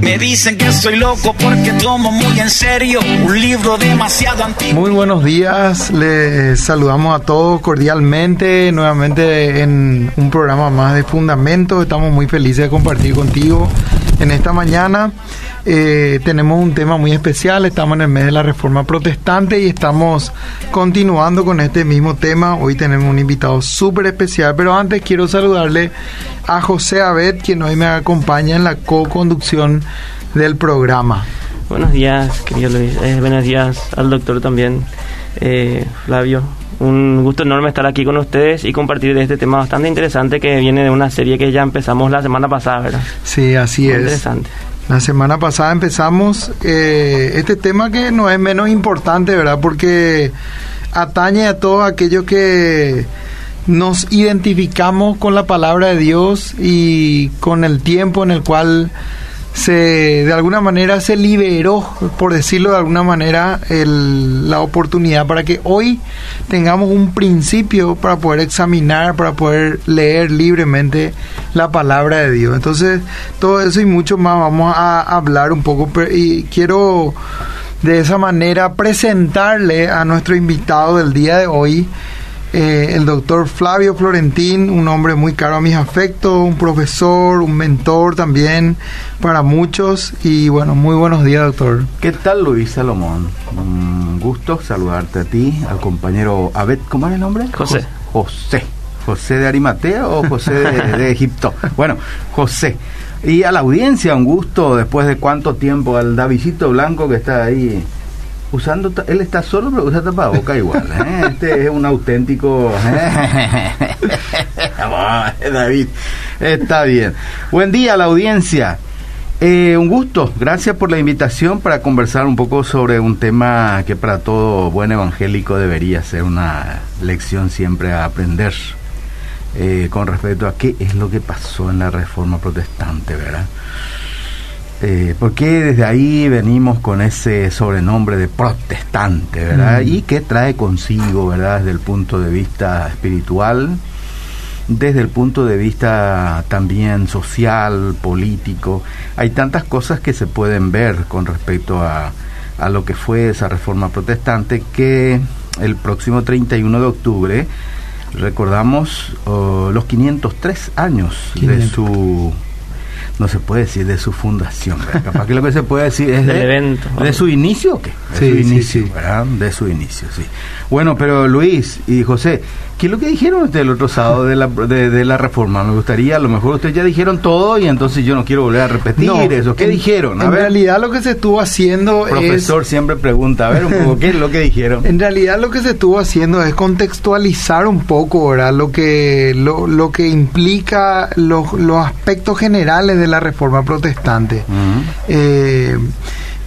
Me dicen que soy loco porque tomo muy en serio un libro demasiado antiguo. Muy buenos días, les saludamos a todos cordialmente, nuevamente en un programa más de Fundamentos. Estamos muy felices de compartir contigo en esta mañana. Eh, tenemos un tema muy especial, estamos en el mes de la Reforma Protestante y estamos continuando con este mismo tema. Hoy tenemos un invitado súper especial, pero antes quiero saludarle a José Abed, quien hoy me acompaña en la co-conducción del programa. Buenos días, querido Luis. Eh, buenos días al doctor también, eh, Flavio. Un gusto enorme estar aquí con ustedes y compartir de este tema bastante interesante que viene de una serie que ya empezamos la semana pasada, ¿verdad? Sí, así Muy es. Interesante. La semana pasada empezamos eh, este tema que no es menos importante, ¿verdad? Porque atañe a todos aquellos que nos identificamos con la palabra de Dios y con el tiempo en el cual se de alguna manera se liberó, por decirlo de alguna manera, el- la oportunidad para que hoy tengamos un principio para poder examinar, para poder leer libremente la palabra de Dios. Entonces, todo eso y mucho más vamos a hablar un poco y quiero de esa manera presentarle a nuestro invitado del día de hoy, eh, el doctor Flavio Florentín, un hombre muy caro a mis afectos, un profesor, un mentor también para muchos. Y bueno, muy buenos días, doctor. ¿Qué tal Luis Salomón? Un gusto saludarte a ti, al compañero Abed, ¿cómo era el nombre? José. Jo- José. ¿José de Arimatea o José de, de Egipto? Bueno, José. Y a la audiencia, un gusto después de cuánto tiempo, al Davidito Blanco que está ahí usando, él está solo pero usa tapaboca igual. ¿eh? Este es un auténtico... Vamos, David, está bien. Buen día a la audiencia. Eh, un gusto, gracias por la invitación para conversar un poco sobre un tema que para todo buen evangélico debería ser una lección siempre a aprender eh, con respecto a qué es lo que pasó en la reforma protestante, ¿verdad? Eh, porque desde ahí venimos con ese sobrenombre de protestante, ¿verdad? Mm. Y qué trae consigo, ¿verdad? Desde el punto de vista espiritual, desde el punto de vista también social, político. Hay tantas cosas que se pueden ver con respecto a, a lo que fue esa reforma protestante que el próximo 31 de octubre recordamos oh, los 503 años de 500. su no se puede decir de su fundación capaz que lo que se puede decir es Del de, evento. de su inicio o qué de Sí, su inicio sí. ¿verdad? de su inicio sí bueno pero Luis y José ¿qué es lo que dijeron ustedes el otro sábado de la, de, de la reforma? me gustaría a lo mejor ustedes ya dijeron todo y entonces yo no quiero volver a repetir No, eso ¿qué en- dijeron? a En ver realidad lo que se estuvo haciendo es... profesor siempre pregunta a ver un poco qué es lo que dijeron En realidad lo que se estuvo haciendo es contextualizar un poco, ¿verdad? Lo que, lo, lo que implica los, los aspectos generales de la reforma protestante. Eh,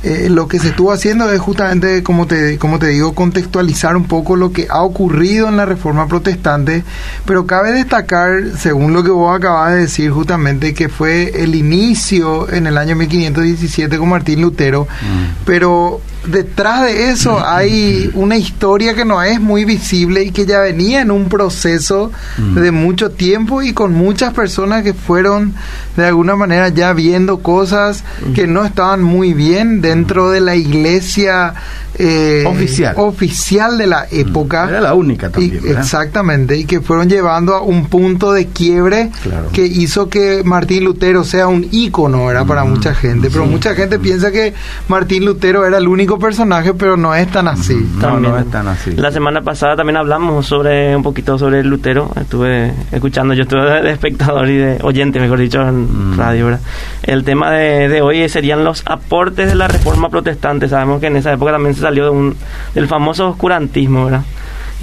eh, lo que se estuvo haciendo es justamente, como te, como te digo, contextualizar un poco lo que ha ocurrido en la reforma protestante, pero cabe destacar, según lo que vos acabas de decir, justamente que fue el inicio en el año 1517 con Martín Lutero, pero detrás de eso hay una historia que no es muy visible y que ya venía en un proceso Mm. de mucho tiempo y con muchas personas que fueron de alguna manera ya viendo cosas que no estaban muy bien dentro de la iglesia eh, Oficial. oficial de la época. Era la única también, exactamente, y que fueron llevando a un punto de quiebre Claro. que hizo que Martín Lutero sea un ícono, era para mucha gente. Pero mucha gente piensa que Martín Lutero era el único personaje, pero no es tan así. no, También. no es tan así La semana pasada también hablamos sobre un poquito sobre Lutero. Estuve escuchando, yo estuve de espectador y de oyente, mejor dicho, en Mm. radio. ¿verdad? El tema de, de hoy serían los aportes de la reforma protestante. Sabemos que en esa época también se salió de un, del famoso oscurantismo, ¿verdad?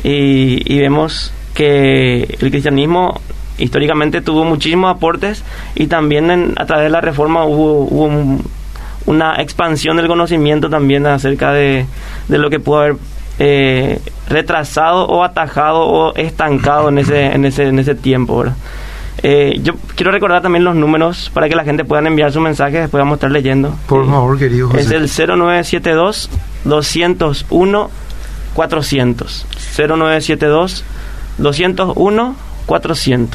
Y, y vemos que el cristianismo históricamente tuvo muchísimos aportes y también en- a través de la reforma hubo, hubo un- una expansión del conocimiento también acerca de, de lo que pudo haber eh, retrasado o atajado o estancado en ese, en ese, en ese tiempo. ¿verdad? Eh, yo quiero recordar también los números para que la gente pueda enviar su mensaje, después vamos a estar leyendo. Por favor, querido José. Es el 0972 201 400. 0972 201 400.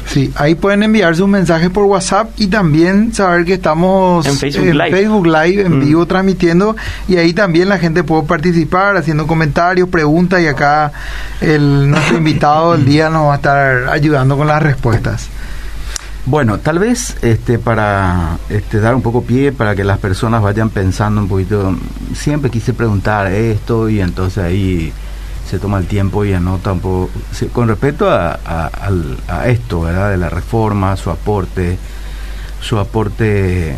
Sí, ahí pueden enviar sus mensajes por WhatsApp y también saber que estamos En Facebook Live. Facebook Live, en Mm. vivo transmitiendo y ahí también la gente puede participar haciendo comentarios, preguntas y acá el, nuestro invitado del día nos va a estar ayudando con las respuestas. Bueno, tal vez este, para este, dar un poco pie para que las personas vayan pensando un poquito, siempre quise preguntar esto y entonces ahí se toma el tiempo y anota un poco, con respecto a, a- al- a esto, ¿verdad? De la reforma, su aporte, su aporte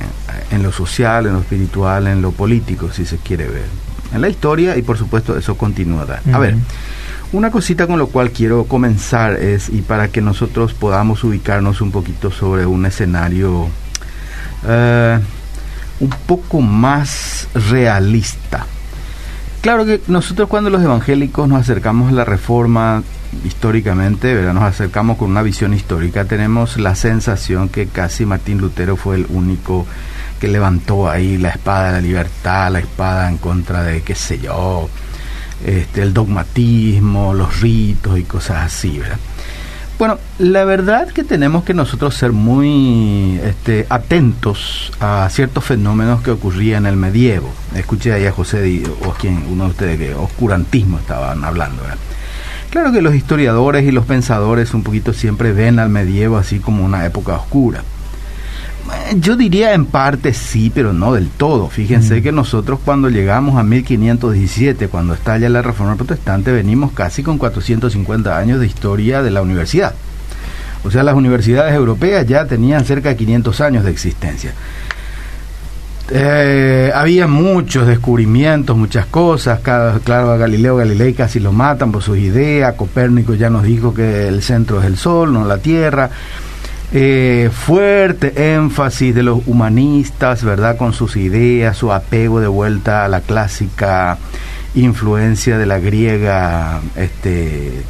en lo social, en lo espiritual, en lo político, si se quiere ver, en la historia y por supuesto eso continuará. A ver, una cosita con lo cual quiero comenzar es, y para que nosotros podamos ubicarnos un poquito sobre un escenario eh, un poco más realista. Claro que nosotros cuando los evangélicos nos acercamos a la reforma históricamente, ¿verdad? nos acercamos con una visión histórica, tenemos la sensación que casi Martín Lutero fue el único que levantó ahí la espada de la libertad, la espada en contra de, qué sé yo, este, el dogmatismo, los ritos y cosas así, ¿verdad? Bueno, la verdad que tenemos que nosotros ser muy este, atentos a ciertos fenómenos que ocurrían en el medievo. Escuché ahí a José Di- o quien uno de ustedes que oscurantismo estaban hablando. Claro que los historiadores y los pensadores un poquito siempre ven al medievo así como una época oscura. Eh, Yo diría en parte sí, pero no del todo. Fíjense Mm. que nosotros cuando llegamos a 1517, cuando estalla la Reforma Protestante, venimos casi con 450 años de historia de la universidad. O sea, las universidades europeas ya tenían cerca de 500 años de existencia. Eh, había muchos descubrimientos, muchas cosas. Cada- claro, a Galileo Galilei casi lo matan por sus ideas. Copérnico ya nos dijo que el centro es el Sol, no la Tierra. Eh, fuerte énfasis de los humanistas, ¿verdad? Con sus ideas, su apego de vuelta a la clásica influencia de la griega, este,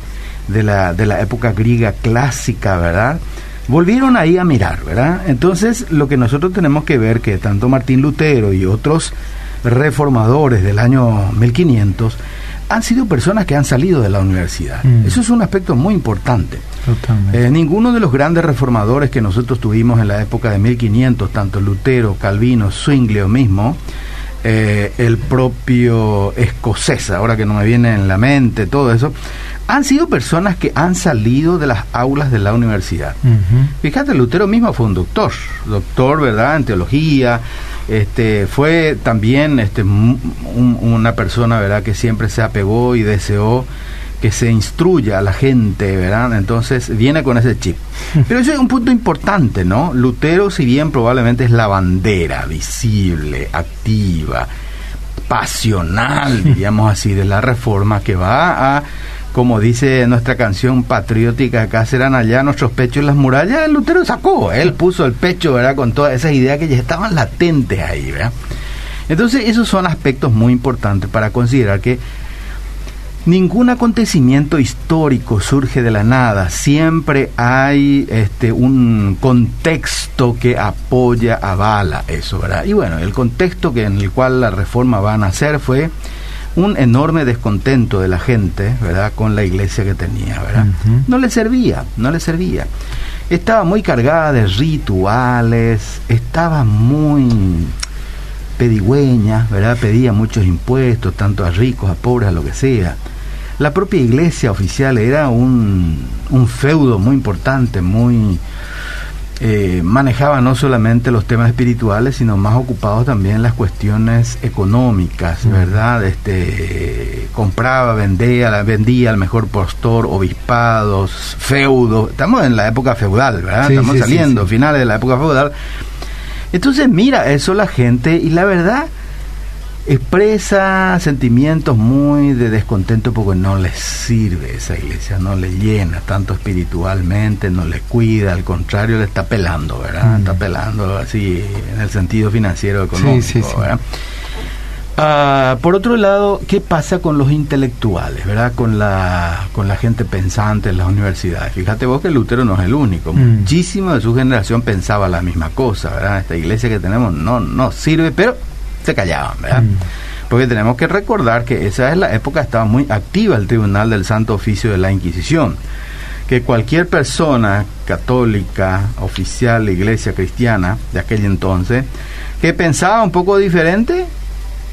de la, de la época griega clásica, ¿verdad? Volvieron ahí a mirar, ¿verdad? Entonces, lo que nosotros tenemos que ver que tanto Martín Lutero y otros reformadores del año 1500 han sido personas que han salido de la universidad. Mm. Eso es un aspecto muy importante. Eh, ninguno de los grandes reformadores que nosotros tuvimos en la época de 1500, tanto Lutero, Calvino, Zwinglio mismo, eh, el propio escocés, ahora que no me viene en la mente todo eso, han sido personas que han salido de las aulas de la universidad. Fíjate, Lutero mismo fue un doctor, doctor, ¿verdad?, en teología, este, fue también este, un- una persona, ¿verdad?, que siempre se apegó y deseó que se instruya a la gente, ¿verdad? Entonces viene con ese chip. Pero eso es un punto importante, ¿no? Lutero, si bien probablemente es la bandera visible, activa, pasional, diríamos así, de la reforma que va a, como dice nuestra canción patriótica, acá serán allá nuestros pechos las murallas, Lutero sacó, él puso el pecho, ¿verdad? Con todas esas ideas que ya estaban latentes ahí, ¿verdad? Entonces, esos son aspectos muy importantes para considerar que ningún acontecimiento histórico surge de la nada, siempre hay este un contexto que apoya, avala eso, ¿verdad? Y bueno, el contexto que en el cual la reforma va a nacer fue un enorme descontento de la gente, ¿verdad? Con la iglesia que tenía, ¿verdad? No le servía, no le servía. Estaba muy cargada de rituales, estaba muy pedigüeña, ¿verdad? Pedía muchos impuestos, tanto a ricos, a pobres, a lo que sea. La propia iglesia oficial era un, un feudo muy importante, muy... eh, manejaba no solamente los temas espirituales, sino más ocupados también las cuestiones económicas, ¿verdad? Este, compraba, vendía, la- vendía al mejor postor, obispados, feudos. Estamos en la época feudal, ¿verdad? Sí, Estamos sí, saliendo, sí. finales de la época feudal. Entonces mira eso la gente y la verdad expresa sentimientos muy de descontento porque no les sirve esa iglesia, no le llena tanto espiritualmente, no le cuida, al contrario le está pelando, ¿verdad? Mm. Está pelando así en el sentido financiero económico, sí, sí. ¿verdad? Ah, por otro lado, ¿qué pasa con los intelectuales, verdad? Con la, con la gente pensante en las universidades. Fíjate vos que Lutero no es el único. Mm. Muchísimo de su generación pensaba la misma cosa, ¿verdad? Esta iglesia que tenemos no, no sirve, pero se callaban, ¿verdad? Porque tenemos que recordar que esa es la época, estaba muy activa el Tribunal del Santo Oficio de la Inquisición. que cualquier persona católica, oficial, iglesia cristiana de aquel entonces, que pensaba un poco diferente,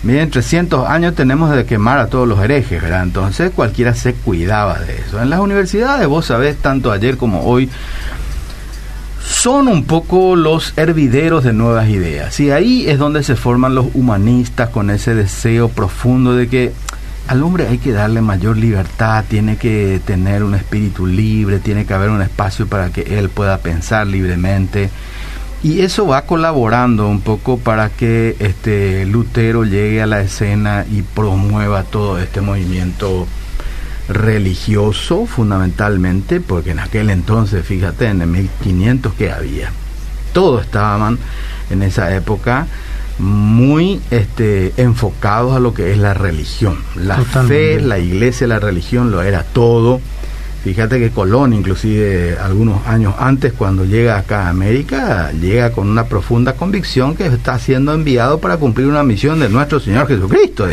miren, 300 años tenemos de quemar a todos los herejes, ¿verdad? Entonces cualquiera se cuidaba de eso. En las universidades, vos sabés, tanto ayer como hoy, son un poco los hervideros de nuevas ideas. Y ahí es donde se forman los humanistas con ese deseo profundo de que al hombre hay que darle mayor libertad, tiene que tener un espíritu libre, tiene que haber un espacio para que él pueda pensar libremente. Y eso va colaborando un poco para que este Lutero llegue a la escena y promueva todo este movimiento religioso fundamentalmente, porque en aquel entonces, fíjate, en el 1500 que había, todos estaban en esa época muy este, enfocados a lo que es la religión. La fe, la iglesia, la religión lo era todo. Fíjate que Colón, inclusive algunos años antes, cuando llega acá a América, llega con una profunda convicción que está siendo enviado para cumplir una misión de nuestro Señor Jesucristo.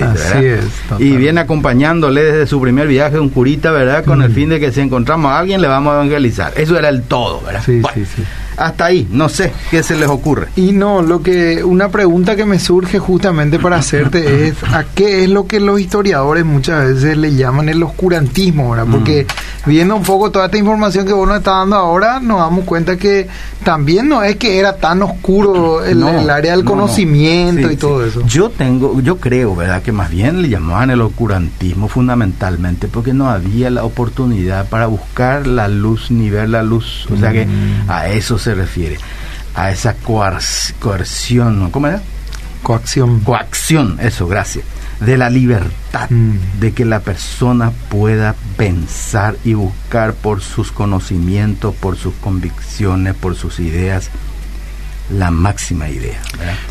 y viene acompañándole desde su primer viaje un curita, ¿verdad? Con el mm. fin de que si encontramos a alguien le vamos a evangelizar. Eso era el todo, ¿verdad? Sí, sí, sí hasta ahí, no sé qué se les ocurre. Y no, lo que una pregunta que me surge justamente para hacerte es a qué es lo que los historiadores muchas veces le llaman el oscurantismo, ¿verdad? Porque mm. viendo un poco toda esta información que vos nos estás dando ahora, nos damos cuenta que también no es que era tan oscuro el, área del conocimiento y todo eso. Yo tengo, yo creo, ¿verdad? Que más bien le llamaban el oscurantismo fundamentalmente porque no había la oportunidad para buscar la luz ni ver la luz. O sea que mm. a eso se refiere a esa coerción, ¿cómo era? Coacción. Coacción, eso, gracias. De la libertad, mm. de que la persona pueda pensar y buscar por sus conocimientos, por sus convicciones, por sus ideas, la máxima idea.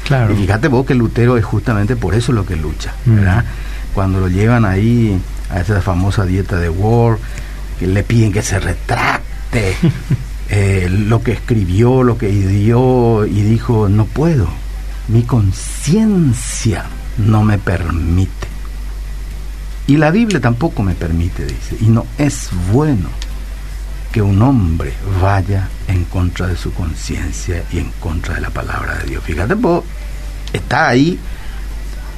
Claro. Y fíjate vos que Lutero es justamente por eso lo que lucha, mm. ¿verdad? Cuando lo llevan ahí a esa famosa dieta de War, que le piden que se retracte. Eh, lo que escribió, lo que dio y dijo, no puedo, mi conciencia no me permite. Y la Biblia tampoco me permite, dice, y no es bueno que un hombre vaya en contra de su conciencia y en contra de la palabra de Dios. Fíjate, está ahí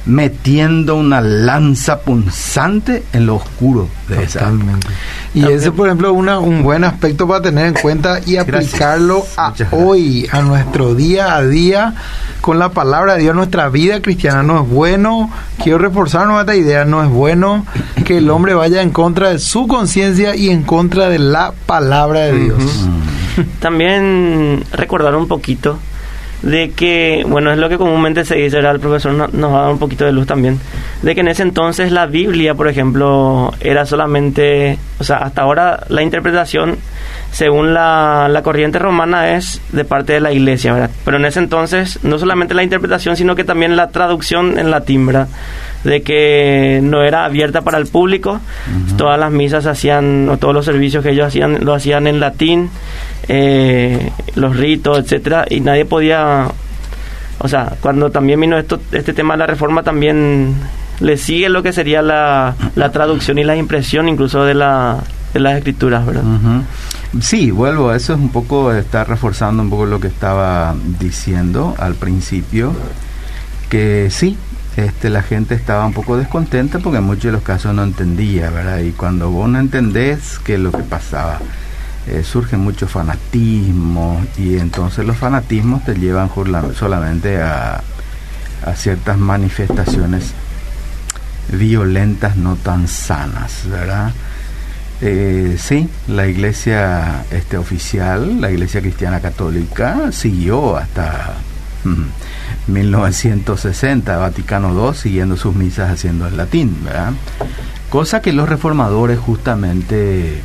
metiendo una lanza punzante en lo oscuro de Totalmente. Y ese, por ejemplo, una, un buen aspecto para tener en cuenta y aplicarlo a hoy, a nuestro día a día, con la palabra de Dios. Nuestra vida cristiana no es bueno, quiero reforzar esta idea, no es bueno que el hombre vaya en contra de su conciencia y en contra de la palabra de Dios. También recordar un poquito de que, bueno, es lo que comúnmente se dice, el profesor nos va a dar un poquito de luz también, de que en ese entonces la Biblia, por ejemplo, era solamente, o sea, hasta ahora la interpretación, según la, la corriente romana, es de parte de la iglesia, ¿verdad? Pero en ese entonces, no solamente la interpretación, sino que también la traducción en latín, ¿verdad? De que no era abierta para el público, todas las misas hacían, o todos los servicios que ellos hacían, lo hacían en latín, eh, los ritos, etcétera, y nadie podía, o sea, cuando también vino esto, este tema de la reforma también le sigue lo que sería la, la traducción y la impresión incluso de, la, de las escrituras, ¿verdad? Sí, vuelvo, eso es un poco, está reforzando un poco lo que estaba diciendo al principio, que sí, este, la gente estaba un poco descontenta porque en muchos de los casos no entendía, ¿verdad? Y cuando vos no entendés qué es lo que pasaba, eh, surge mucho fanatismo y entonces los fanatismos te llevan solamente a, a ciertas manifestaciones violentas no tan sanas, ¿verdad? Eh, sí, la iglesia este, oficial, la iglesia cristiana católica, siguió hasta 1960, mm, Vaticano II, siguiendo sus misas haciendo el latín, ¿verdad? Cosa que los reformadores justamente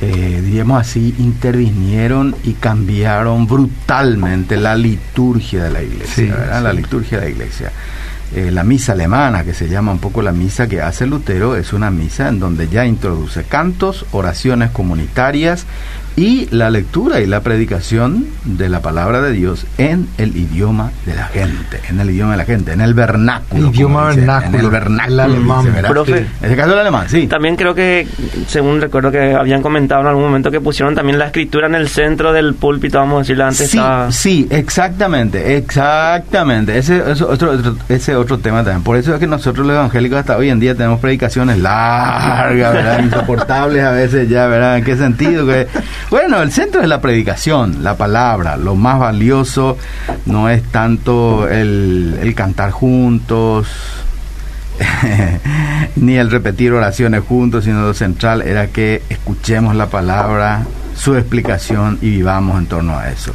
eh, diríamos así, intervinieron y cambiaron brutalmente la liturgia de la iglesia, La liturgia de la iglesia. eh, la misa alemana, que se llama un poco la misa que hace Lutero, es una misa en donde ya introduce cantos, oraciones comunitarias y la lectura y la predicación de la palabra de Dios en el idioma de la gente, en el idioma de la gente, en el vernáculo. El idioma vernáculo, En el vernáculo. el alemán. Profe. En este caso el alemán, sí. También creo que, según recuerdo que habían comentado en algún momento, que pusieron también la escritura en el centro del púlpito, vamos a decirlo antes. Sí, estaba- sí, exactamente, exactamente. Ese es otro, otro- ese otro tema también. Por eso es que nosotros los evangélicos hasta hoy en día tenemos predicaciones largas, ¿verdad? Insoportables a veces ya, ¿verdad? ¿En qué sentido? Que, bueno, el centro es la predicación, la palabra. Lo más valioso no es tanto el, el cantar juntos, ni el repetir oraciones juntos, sino lo central era que escuchemos la palabra, su explicación y vivamos en torno a eso.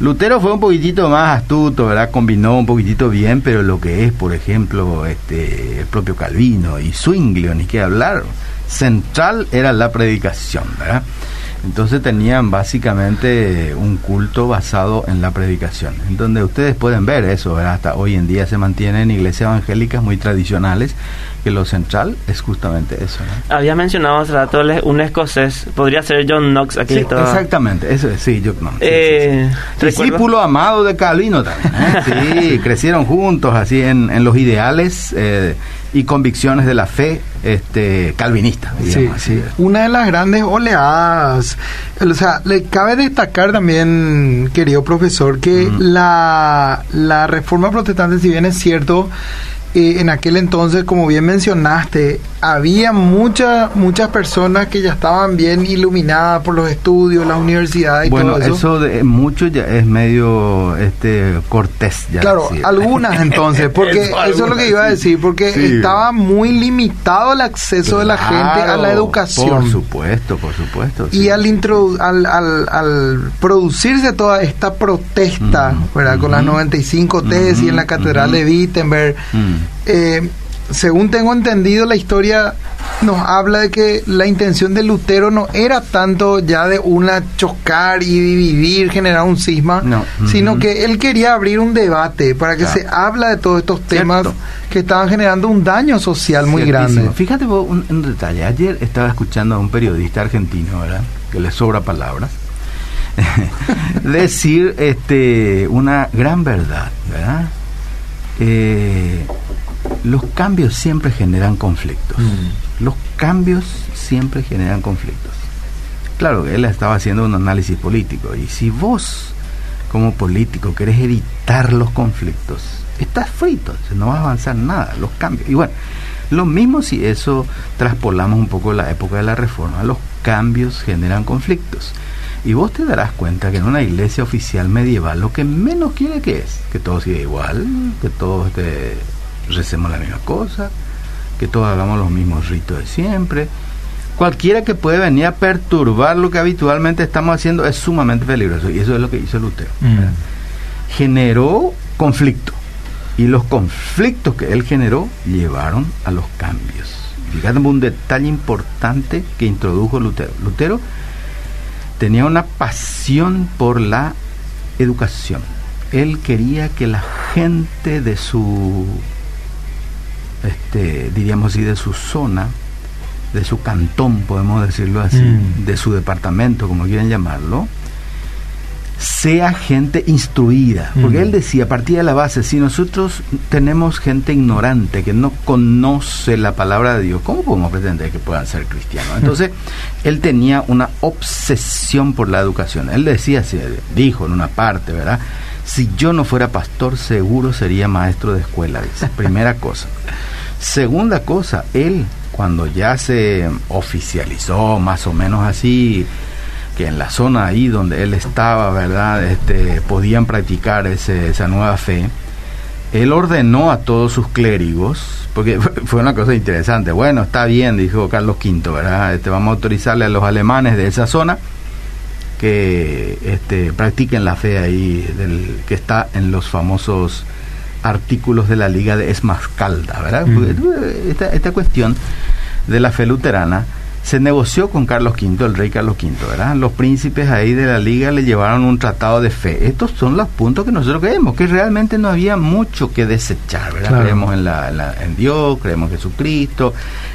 Lutero fue un poquitito más astuto, ¿verdad? Combinó un poquitito bien, pero lo que es, por ejemplo, este el propio Calvino y Zwinglio, ni qué hablar, central era la predicación, ¿verdad? Entonces tenían básicamente un culto basado en la predicación, en donde ustedes pueden ver eso, ¿verdad? hasta hoy en día se mantienen iglesias evangélicas muy tradicionales, que lo central es justamente eso. ¿no? Había mencionado hace rato un escocés, podría ser John Knox aquí. Sí, exactamente, eso es, sí, sí, sí, Eh, sí. Discípulo amado de Calvino también. ¿eh? Sí, crecieron juntos así en, en los ideales eh, y convicciones de la fe este, calvinista. Sí, digamos así. sí. Una de las grandes oleadas. O sea, le cabe destacar también, querido profesor, que la, la reforma protestante, si bien es cierto, eh, en aquel entonces, como bien mencionaste, había muchas muchas personas que ya estaban bien iluminadas por los estudios, las universidades y Bueno, todo eso. eso de mucho ya es medio este cortés ya. Claro, decir. algunas entonces, porque Eso, eso, es lo que iba a decir, porque Sí. estaba muy limitado el acceso de la gente a la educación. Por supuesto, por supuesto. Y sí. al, introdu- al, al, al producirse toda esta protesta, Ujú, ¿verdad? Con las ujú. 95 tesis Ujú, en la Catedral ujú. de Wittenberg, Mm. Eh, según tengo entendido, la historia nos habla de que la intención de Lutero no era tanto ya de una chocar y dividir, generar un cisma, No, sino que él quería abrir un debate para que Claro. se habla de todos estos temas Cierto. que estaban generando un daño social muy Ciertísimo. grande. Fíjate vos un, un detalle. Ayer estaba escuchando a un periodista argentino, ¿verdad? Que le sobra palabras. decir este una gran verdad, ¿verdad? Eh, los cambios siempre generan conflictos. Los cambios siempre generan conflictos. Claro, él estaba haciendo un análisis político y si vos como político querés evitar los conflictos, estás frito, no vas a avanzar nada, los cambios. Y bueno, lo mismo si eso traspolamos un poco la época de la reforma, los cambios generan conflictos. Y vos te darás cuenta que en una iglesia oficial medieval lo que menos quiere que es que todo siga igual, que todos este, recemos la misma cosa, que todos hagamos los mismos ritos de siempre. Cualquiera que puede venir a perturbar lo que habitualmente estamos haciendo es sumamente peligroso. Y eso es lo que hizo Lutero. ¿verdad? Generó conflicto. Y los conflictos que él generó llevaron a los cambios. Fíjate un detalle importante que introdujo Lutero. Lutero tenía una pasión por la educación. Él quería que la gente de su, este, diríamos así, de su zona, de su cantón, podemos decirlo así, Mm. de su departamento, como quieren llamarlo, sea gente instruida. Porque Mm. él decía, a partir de la base, si nosotros tenemos gente ignorante que no conoce la palabra de Dios, ¿cómo podemos pretender que puedan ser cristianos? Entonces, él tenía una obsesión por la educación. Él decía, así, dijo en una parte, ¿verdad? Si yo no fuera pastor, seguro sería maestro de escuela, dice. Primera cosa. Segunda cosa, él, cuando ya se oficializó más o menos así, que en la zona ahí donde él estaba, ¿verdad? Este, podían practicar ese- esa nueva fe. Él ordenó a todos sus clérigos, porque fue una cosa interesante. Bueno, está bien, dijo Carlos V, ¿verdad? Este, vamos a autorizarle a los alemanes de esa zona que este, practiquen la fe ahí, del, que está en los famosos artículos de la Liga de Esmascalda, ¿verdad? Mm. Esta, esta cuestión de la fe luterana se negoció con Carlos V, el rey Carlos V, ¿verdad? Los príncipes ahí de la liga le llevaron un tratado de fe. Estos son los puntos que nosotros creemos, que realmente no había mucho que desechar, ¿verdad? Creemos en, la, en Dios, creemos en Jesucristo,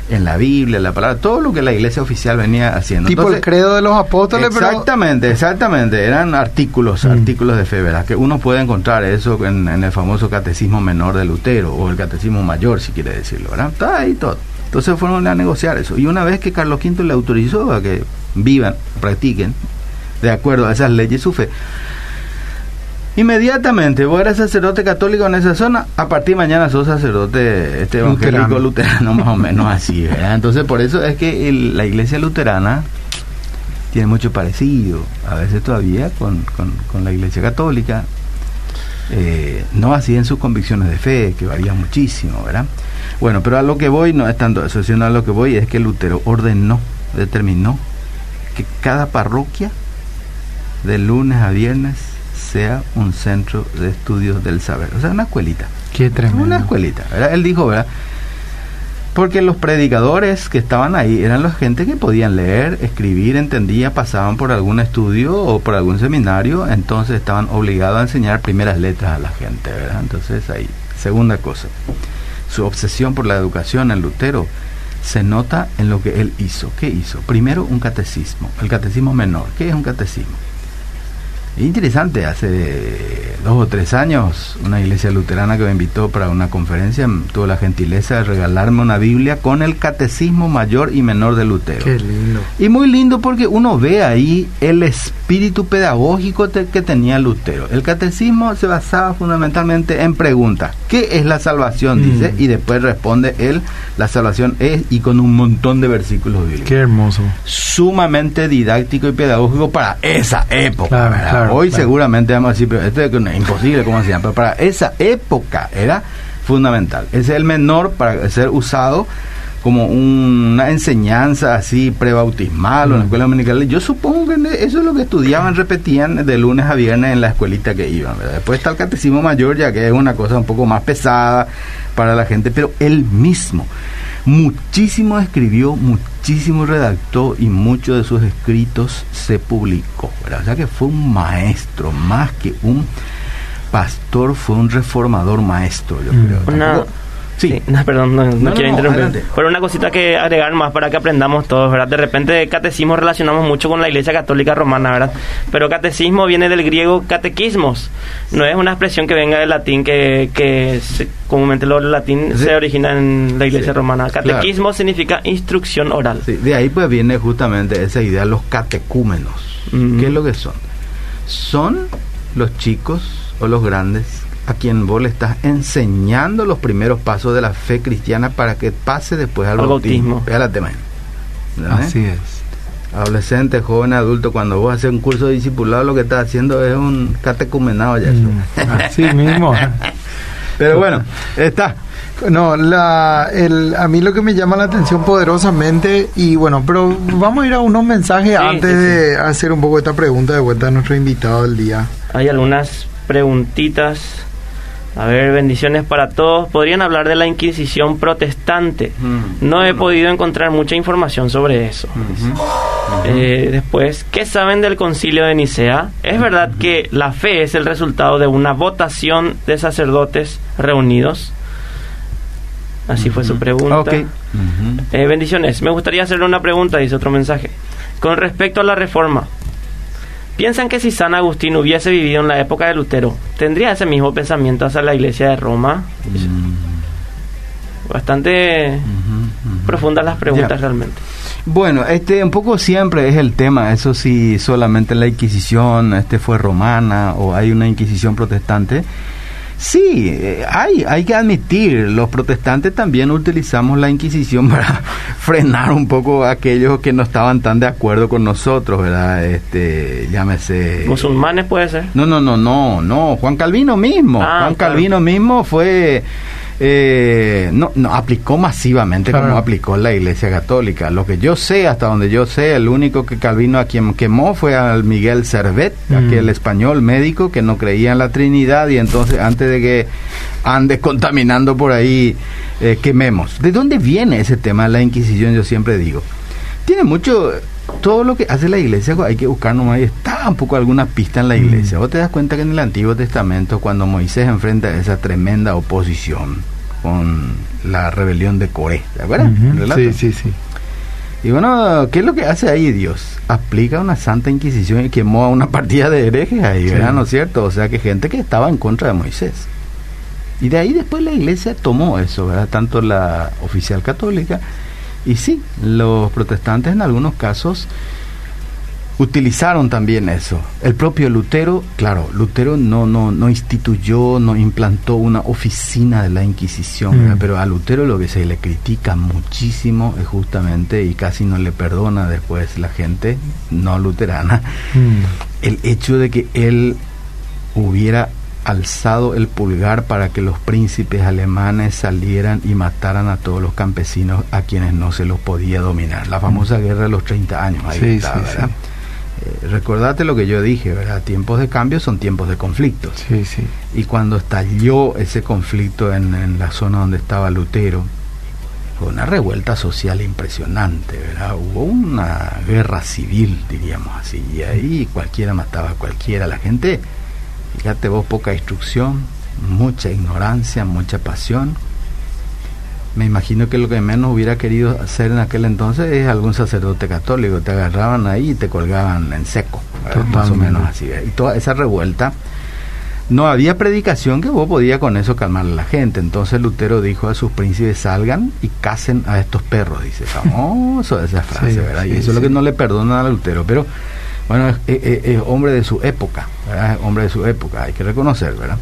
en la Biblia, en la palabra, todo lo que la iglesia oficial venía haciendo. Tipo el credo de los apóstoles, Exactamente, exactamente, eran artículos, mm. artículos de fe, ¿verdad? Que uno puede encontrar eso en, en el famoso catecismo menor de Lutero, o el catecismo mayor, si quiere decirlo, ¿verdad? Está ahí todo. Entonces fueron a negociar eso. Y una vez que Carlos V le autorizó a que vivan, practiquen, de acuerdo a esas leyes su fe, inmediatamente vos eres sacerdote católico en esa zona, a partir de mañana sos sacerdote este evangélico luterano, más o menos así. Entonces por eso es que la iglesia luterana tiene mucho parecido, a veces todavía, con, con, la iglesia católica. Eh, no así en sus convicciones de fe, que varía muchísimo, ¿verdad? Bueno, pero a lo que voy no es tanto eso, sino a lo que voy es que Lutero ordenó, determinó que cada parroquia de lunes a viernes sea un centro de estudios del saber, o sea, una escuelita. Qué tremendo. Una escuelita, ¿verdad? Él dijo, ¿verdad? Porque los predicadores que estaban ahí eran la gente que podían leer, escribir, entendía, pasaban por algún estudio o por algún seminario, entonces estaban obligados a enseñar primeras letras a la gente, ¿verdad? Entonces ahí, segunda cosa su obsesión por la educación en Lutero se nota en lo que él hizo. ¿Qué hizo? Primero un catecismo, el catecismo menor. ¿Qué es un catecismo? Interesante, hace dos o tres años una iglesia luterana que me invitó para una conferencia tuvo la gentileza de regalarme una Biblia con el catecismo mayor y menor de Lutero. Qué lindo. Y muy lindo porque uno ve ahí el espíritu pedagógico que tenía Lutero. El catecismo se basaba fundamentalmente en preguntas. ¿Qué es la salvación? Mm. Dice, y después responde él, la salvación es, y con un montón de versículos bíblicos. Qué hermoso. Sumamente didáctico y pedagógico para esa época. Hoy seguramente vamos a decir, pero esto es imposible, ¿cómo llama? Pero para esa época era fundamental. Es el menor para ser usado como una enseñanza así prebautismal o en la mm. escuela dominical. Yo supongo que eso es lo que estudiaban, repetían de lunes a viernes en la escuelita que iban. Después está el catecismo mayor, ya que es una cosa un poco más pesada para la gente, pero él mismo muchísimo escribió, muchísimo redactó y muchos de sus escritos se publicó. O sea que fue un maestro, más que un pastor, fue un reformador maestro, yo mm. creo. Sí. No, perdón, no, quiero interrumpir. Pero una cosita que agregar más para que aprendamos todos, ¿verdad? De repente catecismo relacionamos mucho con la Iglesia Católica Romana, ¿verdad? Pero catecismo viene del griego catequismos. No es una expresión que venga del latín que, que comúnmente lo latín se origina en la Iglesia Romana. Catequismo significa instrucción oral. de ahí pues viene justamente esa idea, los catecúmenos. ¿Qué es lo que son? Son los chicos o los grandes a quien vos le estás enseñando los primeros pasos de la fe cristiana para que pase después al, bautismo. tema. Así es. Adolescente, joven, adulto, cuando vos haces un curso de discipulado, lo que estás haciendo es un catecumenado ya. Mm, así mismo. Pero bueno, está. No, la, el, a mí lo que me llama la atención poderosamente, y bueno, pero vamos a ir a unos mensajes antes de hacer un poco esta pregunta de vuelta a nuestro invitado del día. Hay algunas preguntitas a ver, bendiciones para todos. Podrían hablar de la Inquisición protestante. Mm. No he podido encontrar mucha información sobre eso. Eh, después, ¿qué saben del concilio de Nicea? ¿Es verdad que la fe es el resultado de una votación de sacerdotes reunidos? Así fue su pregunta. Eh, bendiciones. Me gustaría hacerle una pregunta, dice otro mensaje. Con respecto a la reforma, ¿Piensan que si San Agustín hubiese vivido en la época de Lutero, tendría ese mismo pensamiento hacia la iglesia de Roma? Mm. Bastante profundas las preguntas realmente. Bueno, este un poco siempre es el tema, eso si solamente la Inquisición este fue romana o hay una Inquisición protestante. Sí, hay, hay que admitir, los protestantes también utilizamos la Inquisición para frenar un poco a aquellos que no estaban tan de acuerdo con nosotros, ¿verdad? Este, llámese... ¿Musulmanes puede ser? No, no, no, no, no, Juan Calvino mismo, ah, Juan Calvino mismo fue eh, no, no aplicó masivamente como aplicó la Iglesia Católica. Lo que yo sé, hasta donde yo sé, el único que Calvino a quien quemó fue al Miguel Servet, mm. aquel español médico que no creía en la Trinidad y entonces antes de que ande contaminando por ahí, eh, quememos. ¿De dónde viene ese tema de la Inquisición? Yo siempre digo Tiene mucho, todo lo que hace la iglesia hay que buscar nomás y está un poco alguna pista en la iglesia. Vos te das cuenta que en el Antiguo Testamento cuando Moisés enfrenta esa tremenda oposición con la rebelión de Coré, ¿te acuerdas? Sí, sí, sí. Y bueno, ¿qué es lo que hace ahí Dios? Aplica una santa inquisición y quemó a una partida de herejes ahí, Sí. ¿verdad? ¿No es cierto? O sea, que gente que estaba en contra de Moisés. Y de ahí después la iglesia tomó eso, ¿verdad? Tanto la oficial católica y sí, los protestantes en algunos casos utilizaron también eso. El propio Lutero, claro, Lutero no, no, no instituyó, no implantó una oficina de la Inquisición, Mm. pero a Lutero lo que se le critica muchísimo es justamente, y casi no le perdona después la gente no luterana, Mm. el hecho de que él hubiera alzado el pulgar para que los príncipes alemanes salieran y mataran a todos los campesinos a quienes no se los podía dominar. La famosa guerra de los 30 años, ahí Sí, está, sí, ¿verdad? Eh, recordate lo que yo dije, ¿verdad? Tiempos de cambio son tiempos de sí. Y cuando estalló ese conflicto en, en la zona donde estaba Lutero, fue una revuelta social impresionante, ¿verdad? Hubo una guerra civil, diríamos así, y ahí cualquiera mataba a cualquiera. La gente, fíjate vos, poca instrucción, mucha ignorancia, mucha pasión. Me imagino que lo que menos hubiera querido hacer en aquel entonces es algún sacerdote católico. Te agarraban ahí y te colgaban en seco, ¿verdad? más o menos así. ¿verdad? Y toda esa revuelta no había predicación que vos podías con eso calmar a la gente. Entonces Lutero dijo a sus príncipes salgan y casen a estos perros, dice. Famoso esa frase, Sí, ¿verdad? y sí, eso es lo que no le perdonan a Lutero. Pero bueno, es, es- es- es hombre de su época, ¿verdad? Es hombre de su época, hay que reconocer, ¿verdad?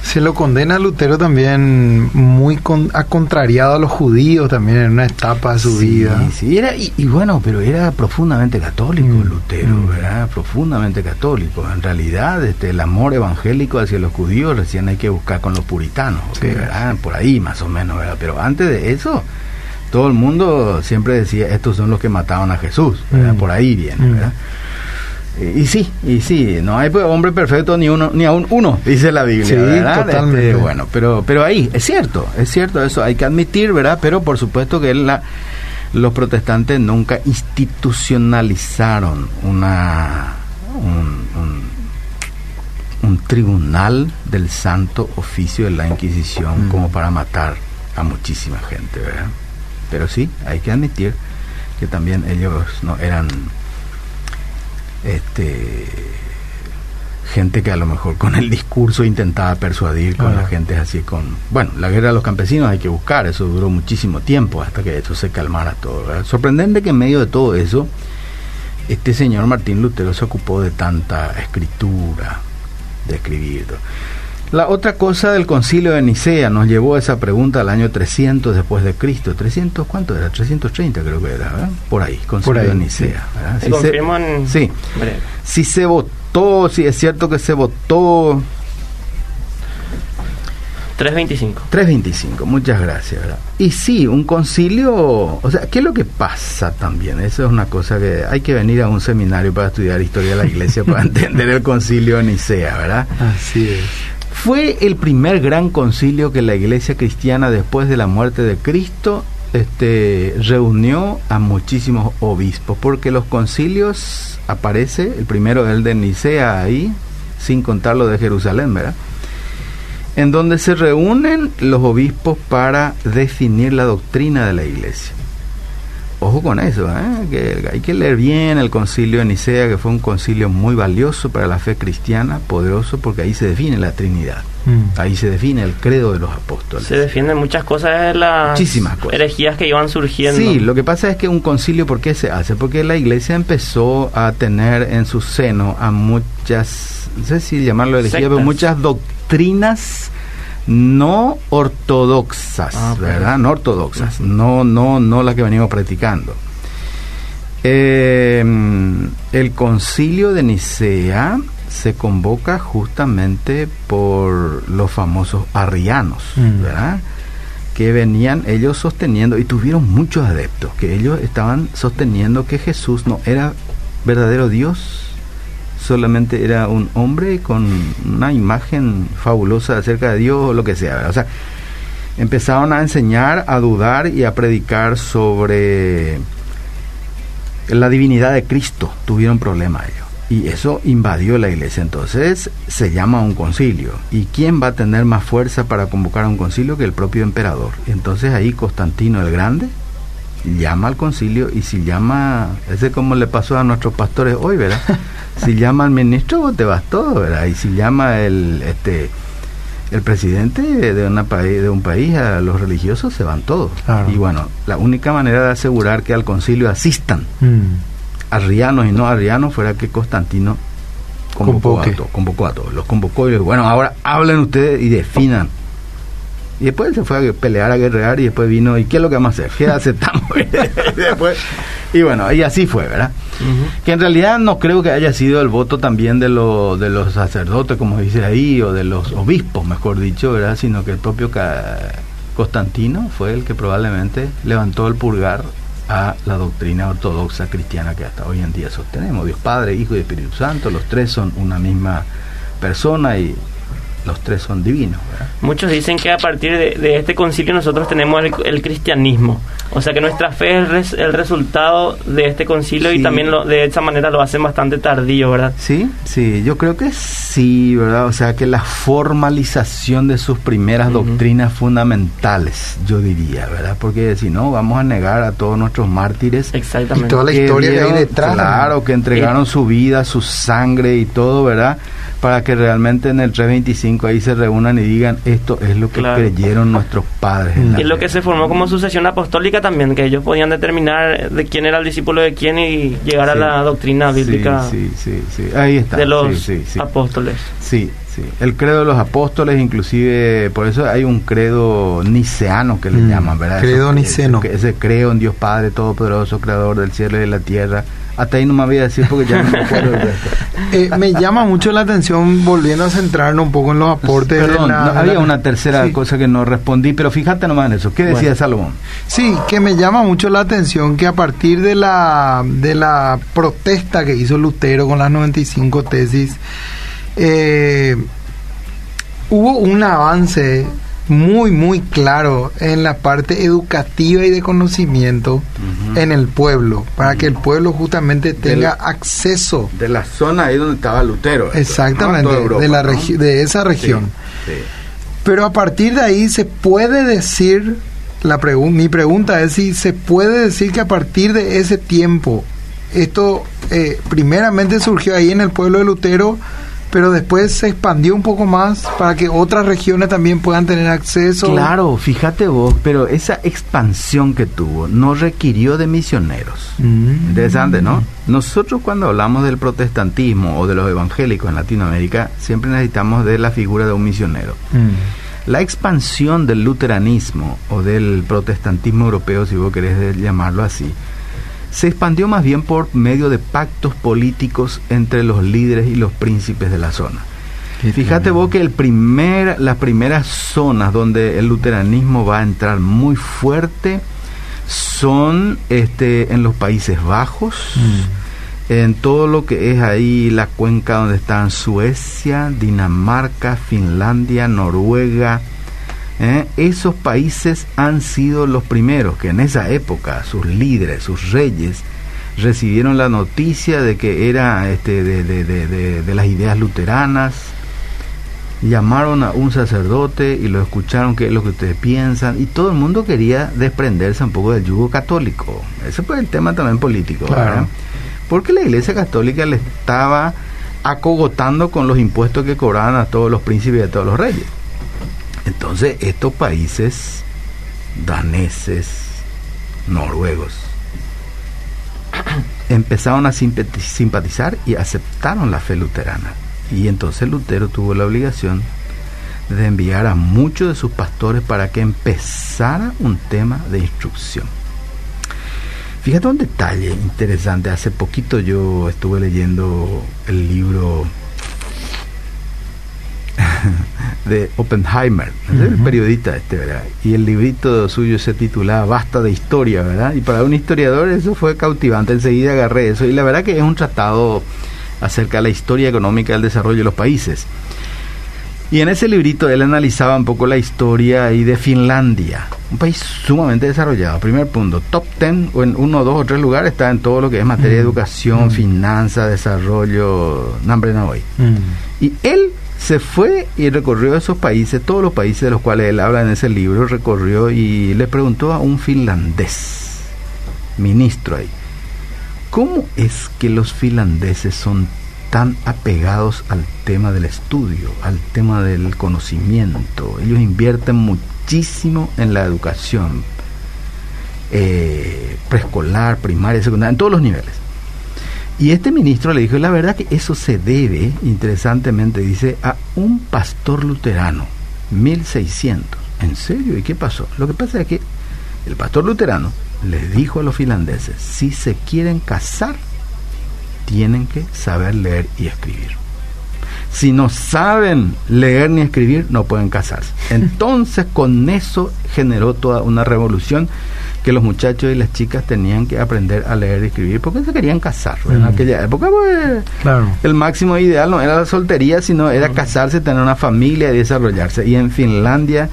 Se lo condena a Lutero también muy con, ha contrariado a los judíos también en una etapa de su Sí, vida. Sí, era, y, y bueno, pero era profundamente católico Mm, Lutero, mm. ¿verdad? Profundamente católico. En realidad, este, el amor evangélico hacia los judíos recién hay que buscar con los puritanos. ¿verdad? Por ahí más o menos, ¿verdad? Pero antes de eso, todo el mundo siempre decía, estos son los que mataban a Jesús, ¿verdad? Mm. Por ahí viene. ¿verdad? Y, sí, y sí, no hay hombre perfecto ni uno, ni aún uno, dice la Biblia, Sí, ¿verdad? totalmente. Este, bueno, pero, pero ahí, es cierto, es cierto eso, hay que admitir, ¿verdad? Pero por supuesto que la, los protestantes nunca institucionalizaron una, un, un- un tribunal del santo oficio de la Inquisición Mm. como para matar a muchísima gente, ¿verdad? Pero sí, hay que admitir que también ellos no eran este gente que a lo mejor con el discurso intentaba persuadir con la gente así con bueno la guerra de los campesinos hay que buscar eso duró muchísimo tiempo hasta que eso se calmara todo ¿verdad? sorprendente que en medio de todo eso este señor Martín Lutero se ocupó de tanta escritura de escribir. La otra cosa del concilio de Nicea nos llevó a esa pregunta al año 300 después de Cristo 300 cuánto era 330 creo que era ¿verdad? por ahí concilio ahí, de Nicea Si se- en sí si se votó, si es cierto que se votó 325. 325, muchas gracias. ¿verdad? Y sí, un concilio, o sea, ¿qué es lo que pasa también? Eso es una cosa que hay que venir a un seminario para estudiar historia de la iglesia para entender el concilio de Nicea, ¿verdad? Así es. Fue el primer gran concilio que la iglesia cristiana después de la muerte de Cristo este, reunió a muchísimos obispos, porque los concilios aparece, el primero el de Nicea ahí, sin contar lo de Jerusalén, ¿verdad? En donde se reúnen los obispos para definir la doctrina de la iglesia. Ojo con eso, ¿eh? que hay que leer bien el concilio de Nicea, que fue un concilio muy valioso para la fe cristiana, poderoso, porque ahí se define la Trinidad. Mm. Ahí se define el credo de los apóstoles. Se defienden muchas cosas de las Muchísimas cosas. herejías que iban surgiendo. Sí, lo que pasa es que un concilio, ¿por qué se hace? Porque la iglesia empezó a tener en su seno a muchas, no sé si llamarlo herejía, pero muchas doctrinas no ortodoxas, Ah. ¿verdad? No ortodoxas, no, no, no las que venimos practicando. Eh, el concilio de Nicea se convoca justamente por los famosos arrianos, Mm. ¿verdad? que venían ellos sosteniendo y tuvieron muchos adeptos que ellos estaban sosteniendo que Jesús no era verdadero Dios solamente era un hombre con una imagen fabulosa acerca de Dios o lo que sea o sea empezaron a enseñar a dudar y a predicar sobre la divinidad de Cristo, tuvieron problemas ellos. Y eso invadió la iglesia. Entonces se llama un concilio. ¿Y quién va a tener más fuerza para convocar a un concilio que el propio emperador? Entonces ahí Constantino el Grande llama al concilio y si llama, ese como le pasó a nuestros pastores hoy, ¿verdad? si llama al ministro, vos te vas todo, ¿verdad? Y si llama el, este, el presidente de, una país, de un país a los religiosos, se van todos. Y bueno, la única manera de asegurar que al concilio asistan mm. arrianos y no arrianos fuera que Constantino convocó a, todos, convocó a todos, los convocó y les bueno, ahora hablen ustedes y definan y después se fue a pelear, a guerrear y después vino, ¿y qué es lo que vamos a hacer? ¿Qué aceptamos? y, bueno, y así fue, ¿verdad? Que en realidad no creo que haya sido el voto también de, lo, de los sacerdotes, como dice ahí, o de los obispos, mejor dicho, ¿verdad? Sino que el propio Constantino fue el que probablemente levantó el pulgar a la doctrina ortodoxa cristiana que hasta hoy en día sostenemos. Dios Padre, Hijo y Espíritu Santo, los tres son una misma persona y los tres son divinos. Muchos dicen que a partir de, este concilio nosotros tenemos el, cristianismo, o sea que nuestra fe es el resultado de este concilio y también lo, de esa manera lo hacen bastante tardío, ¿verdad? Sí, sí, yo creo que sí, ¿verdad? O sea que la formalización de sus primeras doctrinas fundamentales, yo diría, ¿verdad? Porque si no, vamos a negar a todos nuestros mártires. Exactamente. Y toda la historia que hay detrás. Claro, que entregaron su vida, su sangre y todo, ¿verdad? Para que realmente en el 325 ahí se reúnan y digan esto es lo que creyeron nuestros padres. y es lo que se formó como sucesión apostólica también, que ellos podían determinar de quién era el discípulo de quién y llegar a la doctrina bíblica sí, sí, sí, Ahí está. de los apóstoles. Sí, sí. El credo de los apóstoles, inclusive, por eso hay un credo niceano que le mm. llaman, ¿verdad? Credo niceno. Ese, ese creo en Dios Padre Todopoderoso, Creador del cielo y de la tierra hasta ahí no me había decir porque ya no me acuerdo eh, me llama mucho la atención, volviendo a centrarnos un poco en los aportes. Perdón, había una tercera cosa que no respondí, pero fíjate nomás en eso. ¿Qué decía Salomón? Sí, que me llama mucho la atención que a partir de la, de la protesta que hizo Lutero con las 95 tesis, eh, hubo un avance muy, muy claro en la parte educativa y de conocimiento en el pueblo, para que el pueblo justamente tenga acceso. De la zona ahí donde estaba Lutero. Exactamente, de, la de esa región. Pero a partir de ahí se puede decir, la mi pregunta es si se puede decir que a partir de ese tiempo, esto eh, primeramente surgió ahí en el pueblo de Lutero, pero después se expandió un poco más para que otras regiones también puedan tener acceso. Claro, fíjate vos, pero esa expansión que tuvo no requirió de misioneros. Mm. Interesante, ¿no? Nosotros cuando hablamos del protestantismo o de los evangélicos en Latinoamérica, siempre necesitamos de la figura de un misionero. Mm. La expansión del luteranismo o del protestantismo europeo, si vos querés llamarlo así, se expandió más bien por medio de pactos políticos entre los líderes y los príncipes de la zona. Fíjate vos que el primer, las primeras zonas donde el luteranismo va a entrar muy fuerte son este, en los Países Bajos, mm. en todo lo que es ahí la cuenca donde están Suecia, Dinamarca, Finlandia, Noruega, ¿eh? esos países han sido los primeros que en esa época sus líderes, sus reyes, recibieron la noticia de que era este, de, de, de, las ideas luteranas, llamaron a un sacerdote y lo escucharon qué es lo que ustedes piensan y todo el mundo quería desprenderse un poco del yugo católico. Ese fue el tema también político, Porque la Iglesia Católica le estaba acogotando con los impuestos que cobraban a todos los príncipes y a todos los reyes. Entonces estos países daneses, noruegos, empezaron a simpatizar y aceptaron la fe luterana. Y entonces Lutero tuvo la obligación de enviar a muchos de sus pastores para que empezara un tema de instrucción. Fíjate un detalle interesante. Hace poquito yo estuve leyendo el libro de Oppenheimer, el periodista este, ¿verdad? Y el librito suyo se titulaba Basta de historia, ¿verdad? Y para un historiador eso fue cautivante, enseguida agarré eso. Y la verdad que es un tratado acerca de la historia económica del desarrollo de los países. Y en ese librito él analizaba un poco la historia ahí de Finlandia, un país sumamente desarrollado. Primer punto, top 10 o en uno, dos o tres lugares está en todo lo que es materia de educación, finanzas, desarrollo, nombre no hoy. Y él se fue y recorrió esos países, todos los países de los cuales él habla en ese libro, recorrió y le preguntó a un finlandés, ministro ahí, ¿cómo es que los finlandeses son tan apegados al tema del estudio, al tema del conocimiento? Ellos invierten muchísimo en la educación eh, preescolar, primaria, secundaria, en todos los niveles. Y este ministro le dijo, la verdad que eso se debe, interesantemente dice, a un pastor luterano, 1600. ¿En serio? ¿Y qué pasó? Lo que pasa es que el pastor luterano le dijo a los finlandeses, si se quieren casar, tienen que saber leer y escribir. Si no saben leer ni escribir, no pueden casarse. Entonces, con eso generó toda una revolución que los muchachos y las chicas tenían que aprender a leer y escribir porque se querían casar. En aquella época, pues, el máximo ideal no era la soltería, sino era casarse, tener una familia y desarrollarse. Y en Finlandia,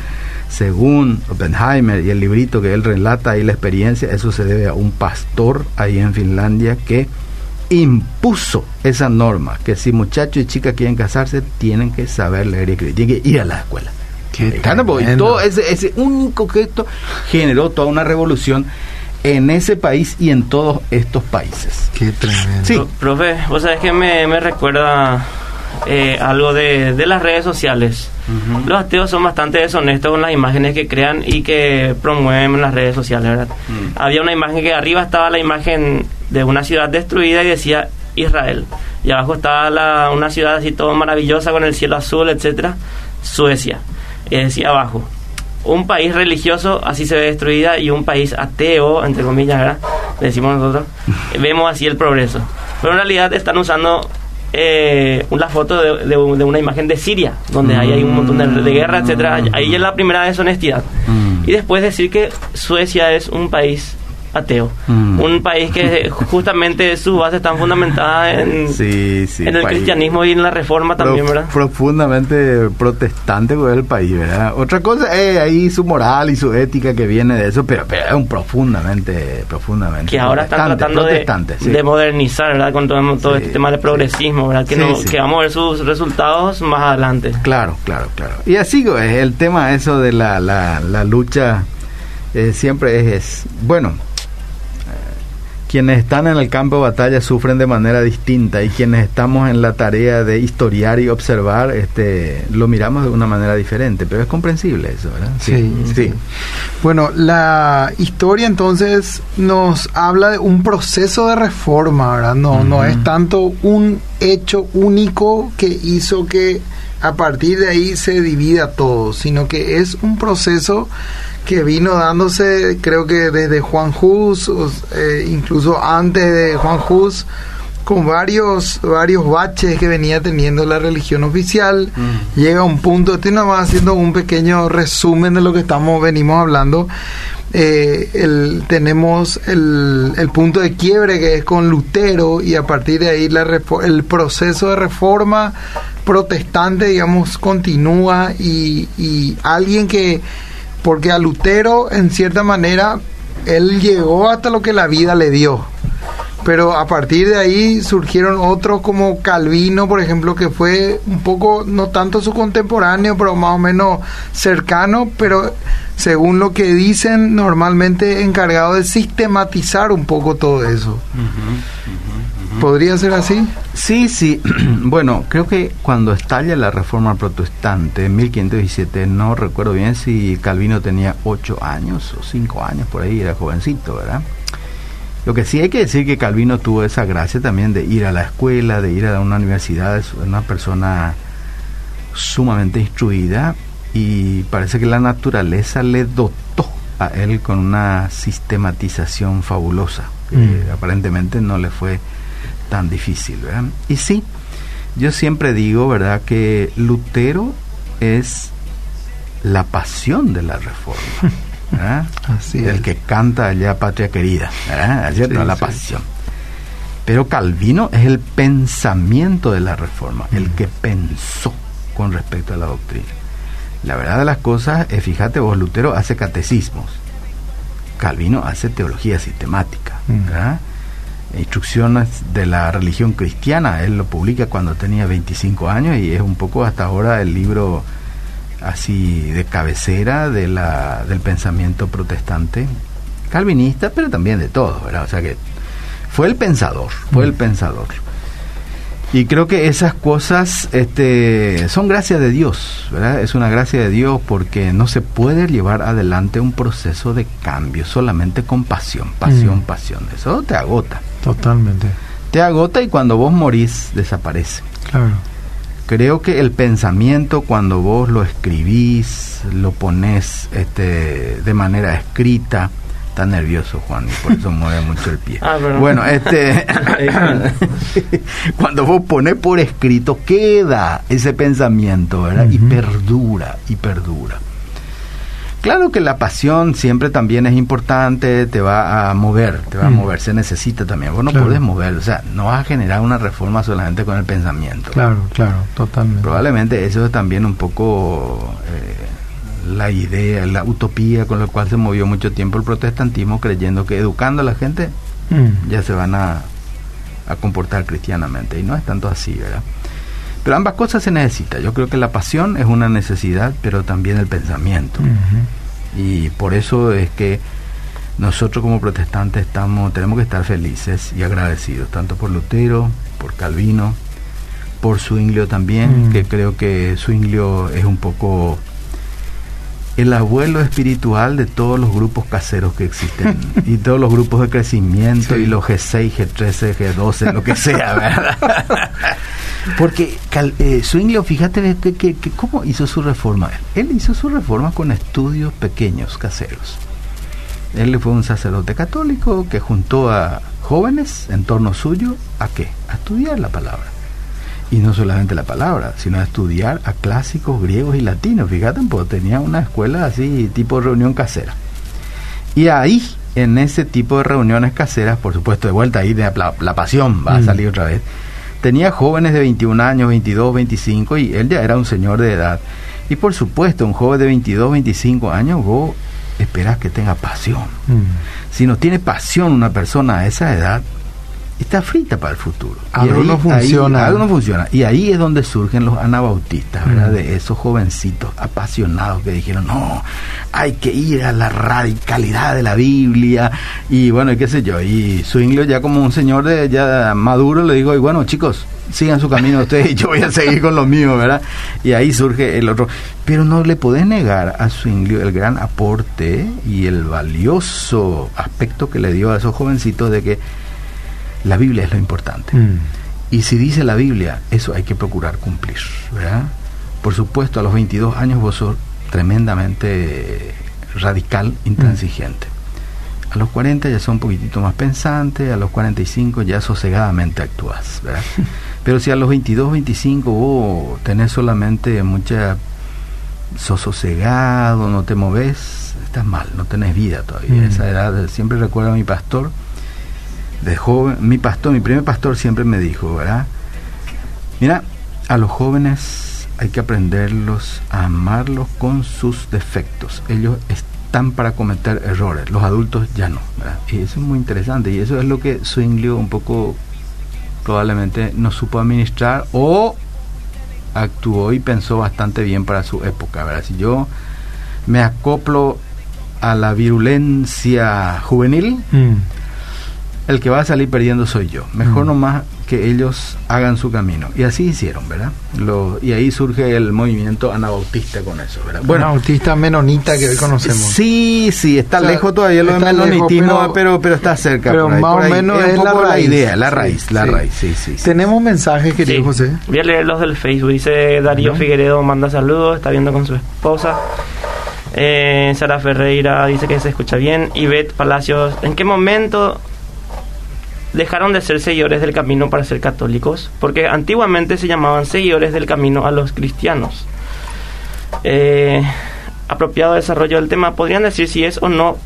según Oppenheimer y el librito que él relata y la experiencia, eso se debe a un pastor ahí en Finlandia que impuso esa norma, que si muchachos y chicas quieren casarse, tienen que saber leer y escribir, tienen que ir a la escuela. Y todo ese, ese único gesto generó toda una revolución en ese país y en todos estos países. Qué tremendo. Sí. profe, vos sabés que me, me recuerda eh, algo de, de, las redes sociales. Los ateos son bastante deshonestos con las imágenes que crean y que promueven en las redes sociales, ¿verdad? Mm. Había una imagen que arriba estaba la imagen de una ciudad destruida y decía Israel. Y abajo estaba la, una ciudad así todo maravillosa con el cielo azul, etcétera, Suecia y decía abajo, un país religioso así se ve destruida y un país ateo, entre comillas, ¿verdad? decimos nosotros, vemos así el progreso. Pero en realidad están usando eh, una foto de, una imagen de Siria, donde hay, un montón de, guerra, etcétera. Ahí es la primera deshonestidad. Mm. Y después decir que Suecia es un país ateo. Mm. Un país que justamente sus bases están fundamentadas en, en el cristianismo y en la reforma también, ¿verdad? Profundamente protestante con el país, ¿verdad? Otra cosa es ahí su moral y su ética que viene de eso, pero, pero es un profundamente, profundamente. Que ahora están tratando de, de, modernizar, ¿verdad? Con todo, todo este tema de progresismo, ¿verdad? Que, no, que vamos a ver sus resultados más adelante. Claro, claro, claro. Y así es el tema eso de la, la, la lucha. Eh, siempre es, bueno, quienes están en el campo de batalla sufren de manera distinta y quienes estamos en la tarea de historiar y observar, este, lo miramos de una manera diferente, pero es comprensible eso, ¿verdad? Sí, sí. Bueno, la historia entonces nos habla de un proceso de reforma, ¿verdad? No, no es tanto un hecho único que hizo que a partir de ahí se divida todo, sino que es un proceso que vino dándose, creo que desde Juan Hus, eh, incluso antes de Juan Hus, con varios, varios baches que venía teniendo la religión oficial. Mm. Llega un punto, estoy nada más haciendo un pequeño resumen de lo que estamos, venimos hablando. Eh, el, tenemos el, el, punto de quiebre que es con Lutero y a partir de ahí la, el proceso de reforma protestante, digamos, continúa y, y alguien que porque a Lutero, en cierta manera, él llegó hasta lo que la vida le dio. Pero a partir de ahí surgieron otros como Calvino, por ejemplo, que fue un poco, no tanto su contemporáneo, pero más o menos cercano, pero según lo que dicen, normalmente encargado de sistematizar un poco todo eso. ¿Podría ser así? Sí, sí. Bueno, creo que cuando estalla la reforma protestante en 1517, no recuerdo bien si Calvino tenía ocho años o cinco años, por ahí era jovencito, ¿verdad? Lo que sí hay que decir que Calvino tuvo esa gracia también de ir a la escuela, de ir a una universidad, es una persona sumamente instruida y parece que la naturaleza le dotó a él con una sistematización fabulosa, que mm. aparentemente no le fue tan difícil, ¿verdad? Y sí, yo siempre digo, ¿verdad?, que Lutero es la pasión de la reforma. ¿verdad? Así el que canta allá patria querida, ¿verdad? la pasión. Pero Calvino es el pensamiento de la reforma, el que pensó, con respecto a la doctrina. La verdad de las cosas es, fíjate vos, Lutero hace catecismos, Calvino hace teología sistemática, ¿verdad? instrucciones de la religión cristiana. Él lo publica cuando tenía 25 años y es un poco hasta ahora el libro así de cabecera de la, del pensamiento protestante calvinista, pero también de todo, ¿verdad? O sea que fue el pensador, fue el mm. pensador. Y creo que esas cosas este, son gracias de Dios, ¿verdad? Es una gracia de Dios porque no se puede llevar adelante un proceso de cambio solamente con pasión, pasión, mm. pasión. Eso te agota. Totalmente. Te agota y cuando vos morís desaparece. Claro. Creo que el pensamiento cuando vos lo escribís, lo pones este, de manera escrita, Está nervioso Juan y por eso mueve mucho el pie. Ah, bueno, este cuando vos pones por escrito queda ese pensamiento, ¿verdad? Y perdura y perdura. Claro que la pasión siempre también es importante, te va a mover, te va a mover, se necesita también. Vos no podés mover, o sea, no vas a generar una reforma solamente con el pensamiento. Claro, claro, totalmente. Probablemente eso es también un poco eh, la idea, la utopía con la cual se movió mucho tiempo el protestantismo, creyendo que educando a la gente mm. ya se van a, a, comportar cristianamente. Y no es tanto así, ¿verdad? Pero ambas cosas se necesitan. Yo creo que la pasión es una necesidad, pero también el pensamiento. Y por eso es que nosotros como protestantes estamos, tenemos que estar felices y agradecidos, tanto por Lutero, por Calvino, por Zwinglio también, mm. que creo que Zwinglio es un poco el abuelo espiritual de todos los grupos caseros que existen y todos los grupos de crecimiento y los G6, G13, G12, lo que sea, ¿verdad? Porque eh, fíjate que, que, cómo hizo su reforma. Él hizo su reforma con estudios pequeños, caseros. Él fue un sacerdote católico que juntó a jóvenes en torno suyo a qué? A estudiar la palabra y no solamente la palabra, sino a estudiar a clásicos griegos y latinos. Fíjate, pues tenía una escuela así, tipo reunión casera. Y ahí, en ese tipo de reuniones caseras, por supuesto, de vuelta ahí, de la, pasión va a mm. salir otra vez, tenía jóvenes de 21 años, 22, 25, y él ya era un señor de edad. Y por supuesto, un joven de 22, 25 años, vos esperas que tenga pasión. Mm. Si no tiene pasión una persona a esa edad, está frita para el futuro. Algo no funciona. algo no funciona. Y ahí es donde surgen los anabautistas, ¿verdad? De esos jovencitos apasionados que dijeron, no, hay que ir a la radicalidad de la Biblia. Y bueno, y qué sé yo. Y Zwinglio ya como un señor de ya maduro le digo, y bueno, chicos, sigan su camino ustedes y yo voy a seguir con lo mío, ¿verdad? Y ahí surge el otro. Pero no le podés negar a Zwinglio el gran aporte y el valioso aspecto que le dio a esos jovencitos de que la Biblia es lo importante. Mm. Y si dice la Biblia, eso hay que procurar cumplir, ¿verdad? Por supuesto, a los 22 años vos sos tremendamente radical, intransigente. A los 40 ya sos un poquitito más pensante, a los 45 ya sosegadamente actúas, ¿verdad? Pero si a los 22, 25 vos tenés solamente mucha sos sosegado, no te moves, estás mal, no tenés vida todavía. Mm. Esa edad, siempre recuerdo a mi pastor, de joven, mi pastor, mi primer pastor siempre me dijo, ¿verdad? Mira, a los jóvenes hay que aprenderlos a amarlos con sus defectos. Ellos están para cometer errores, los adultos ya no. Y eso es muy interesante y eso es lo que Zwinglio un poco probablemente no supo administrar o actuó y pensó bastante bien para su época, ¿verdad? Si yo me acoplo a la virulencia juvenil, mm el que va a salir perdiendo soy yo. Mejor mm. nomás que ellos hagan su camino. Y así hicieron, ¿verdad? Lo, y ahí surge el movimiento anabautista con eso, ¿verdad? Bueno, anabautista menonita que hoy conocemos. Sí, sí, está lejos todavía lo de menonitismo, pero, pero, está cerca. Pero más o menos es, la, raíz, idea, la raíz, la raíz, sí, sí. Tenemos mensajes, querido José. Voy a leer los del Facebook. Dice Darío Figueredo, manda saludos, está viendo con su esposa. Eh, Sara Ferreira dice que se escucha bien. Ivette Palacios, ¿en qué momento dejaron de ser seguidores del camino para ser católicos, porque antiguamente se llamaban seguidores del camino a los cristianos. Eh, apropiado desarrollo del tema, podrían decir si es o no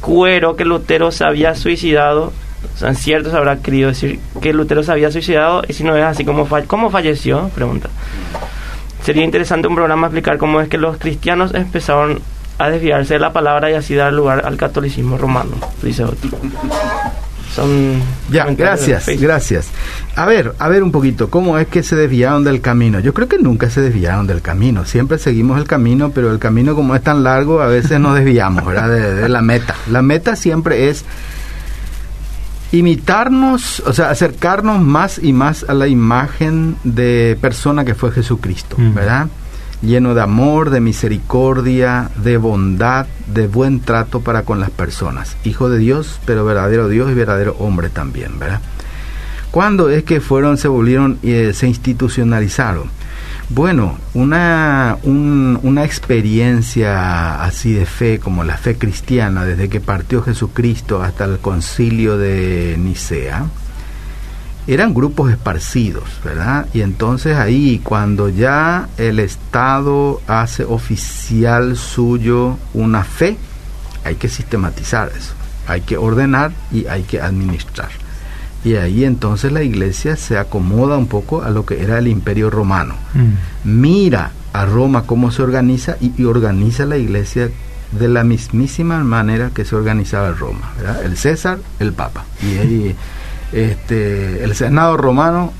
cuero que Lutero se había suicidado. O sea, en cierto se habrá querido decir que Lutero se había suicidado y si no es así, ¿cómo, ¿cómo falleció? Pregunta. sería interesante un programa explicar cómo es que los cristianos empezaron a desviarse de la palabra y así dar lugar al catolicismo romano, dice otro. Son ya, gracias, gracias. A ver, a ver un poquito, ¿cómo es que se desviaron del camino? Yo creo que nunca se desviaron del camino, siempre seguimos el camino, pero el camino como es tan largo, a veces nos desviamos, ¿verdad? De, la meta. La meta siempre es imitarnos, o sea, acercarnos más y más a la imagen de persona que fue Jesucristo, mm. Lleno de amor, de misericordia, de bondad, de buen trato para con las personas. Hijo de Dios, pero verdadero Dios y verdadero hombre también, ¿verdad? ¿Cuándo es que fueron, se volvieron, y eh, se institucionalizaron? Bueno, una, una experiencia así de fe como la fe cristiana, desde que partió Jesucristo hasta el concilio de Nicea, eran grupos esparcidos, ¿verdad? Y entonces ahí cuando ya el Estado hace oficial suyo una fe, hay que sistematizar eso, hay que ordenar y hay que administrar. Y ahí entonces la iglesia se acomoda un poco a lo que era el imperio romano. Mm. Mira a Roma cómo se organiza y, organiza la iglesia de la mismísima manera que se organizaba Roma. ¿verdad? El César, el Papa. Y ahí este, el Senado romano,